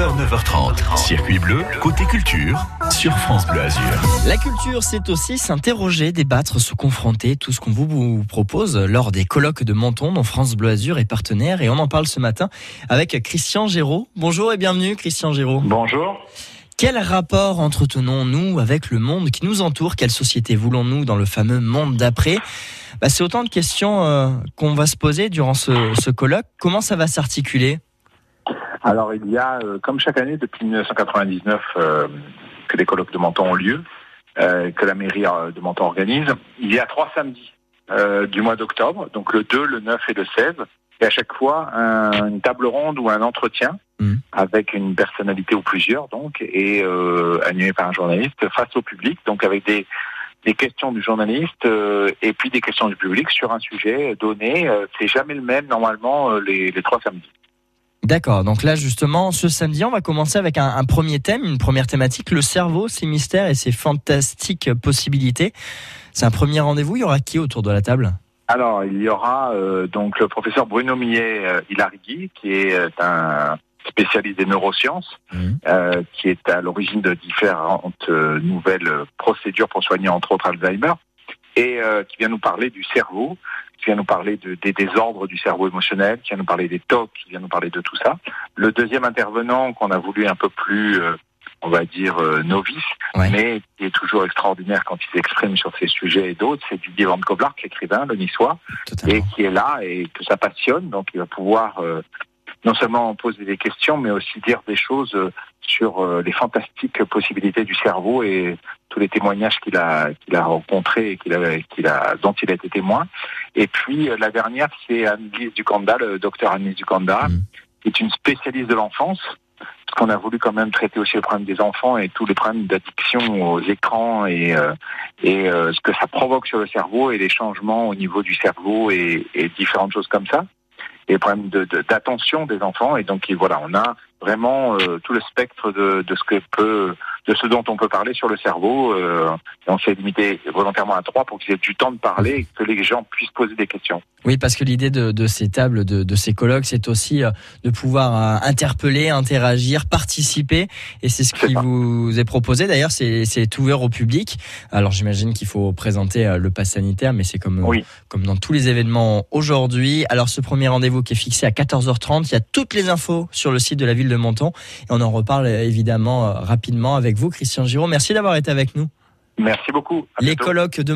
9h, 9h30. Circuit bleu, côté culture, sur France Bleu Azur. La culture, c'est aussi s'interroger, débattre, se confronter, tout ce qu'on vous propose lors des colloques de Menton dont France Bleu Azur est partenaire. Et on en parle ce matin avec Christian Géraud. Bonjour et bienvenue, Christian Géraud. Bonjour. Quel rapport entretenons-nous avec le monde qui nous entoure? Quelle société voulons-nous dans le fameux monde d'après? Bah, C'est autant de questions euh, qu'on va se poser durant ce, colloque. Comment ça va s'articuler? Alors, il y a, euh, comme chaque année depuis 1999, euh, que les colloques de Menton ont lieu, que la mairie de Menton organise. Il y a trois samedis du mois d'octobre, donc le 2, le 9 et le 16 et à chaque fois une table ronde ou un entretien mmh. avec une personnalité ou plusieurs donc et euh, animé par un journaliste face au public donc avec des des questions du journaliste euh, et puis des questions du public sur un sujet donné. Euh, c'est jamais le même normalement euh, les, les, trois samedis. D'accord. Donc là justement, ce samedi, on va commencer avec un, un, premier thème, une première thématique, le cerveau, ses mystères et ses fantastiques possibilités. C'est un premier rendez-vous. Il y aura qui autour de la table? Alors, il y aura euh, donc le professeur Bruno Millet euh, qui est euh, un spécialiste des neurosciences, mmh. euh, qui est à l'origine de différentes nouvelles procédures pour soigner entre autres Alzheimer, et qui vient nous parler du cerveau, qui vient nous parler de, des désordres du cerveau émotionnel, qui vient nous parler des TOC, qui vient nous parler de tout ça. Le deuxième intervenant qu'on a voulu un peu plus on va dire, euh, novice, mais qui est toujours extraordinaire quand il s'exprime sur ces sujets et d'autres. C'est Didier Van Koblark, l'écrivain, le niçois, et qui est là et que ça passionne. Donc, il va pouvoir euh, non seulement poser des questions, mais aussi dire des choses euh, sur les fantastiques possibilités du cerveau et tous les témoignages qu'il a qu'il a rencontrés et qu'il a, qu'il a dont il a été témoin. Et puis la dernière, c'est Annelise Ducanda, le docteur Annelise Ducanda, mmh. qui est une spécialiste de l'enfance qu'on a voulu quand même traiter aussi le problème des enfants et tous les problèmes d'addiction aux écrans et, euh, et euh, ce que ça provoque sur le cerveau et les changements au niveau du cerveau et, et différentes choses comme ça et les problèmes d'attention de, des enfants et donc voilà on a vraiment euh, tout le spectre de, de, ce que peut, de ce dont on peut parler sur le cerveau. Euh, on s'est limité volontairement à trois pour qu'ils aient du temps de parler et que les gens puissent poser des questions. Oui, parce que l'idée de, de, ces tables, de, de ces colloques, c'est aussi euh, de pouvoir euh, interpeller, interagir, participer, et c'est ce qui vous est proposé. D'ailleurs, c'est ouvert au public. Alors, j'imagine qu'il faut présenter le pass sanitaire, mais c'est comme comme dans tous les événements aujourd'hui. Alors, ce premier rendez-vous qui est fixé à 14h30, il y a toutes les infos sur le site de la ville de Menton. Et on en reparle évidemment rapidement avec vous, Christian Giraud. Merci d'avoir été avec nous. Merci beaucoup. Les colloques de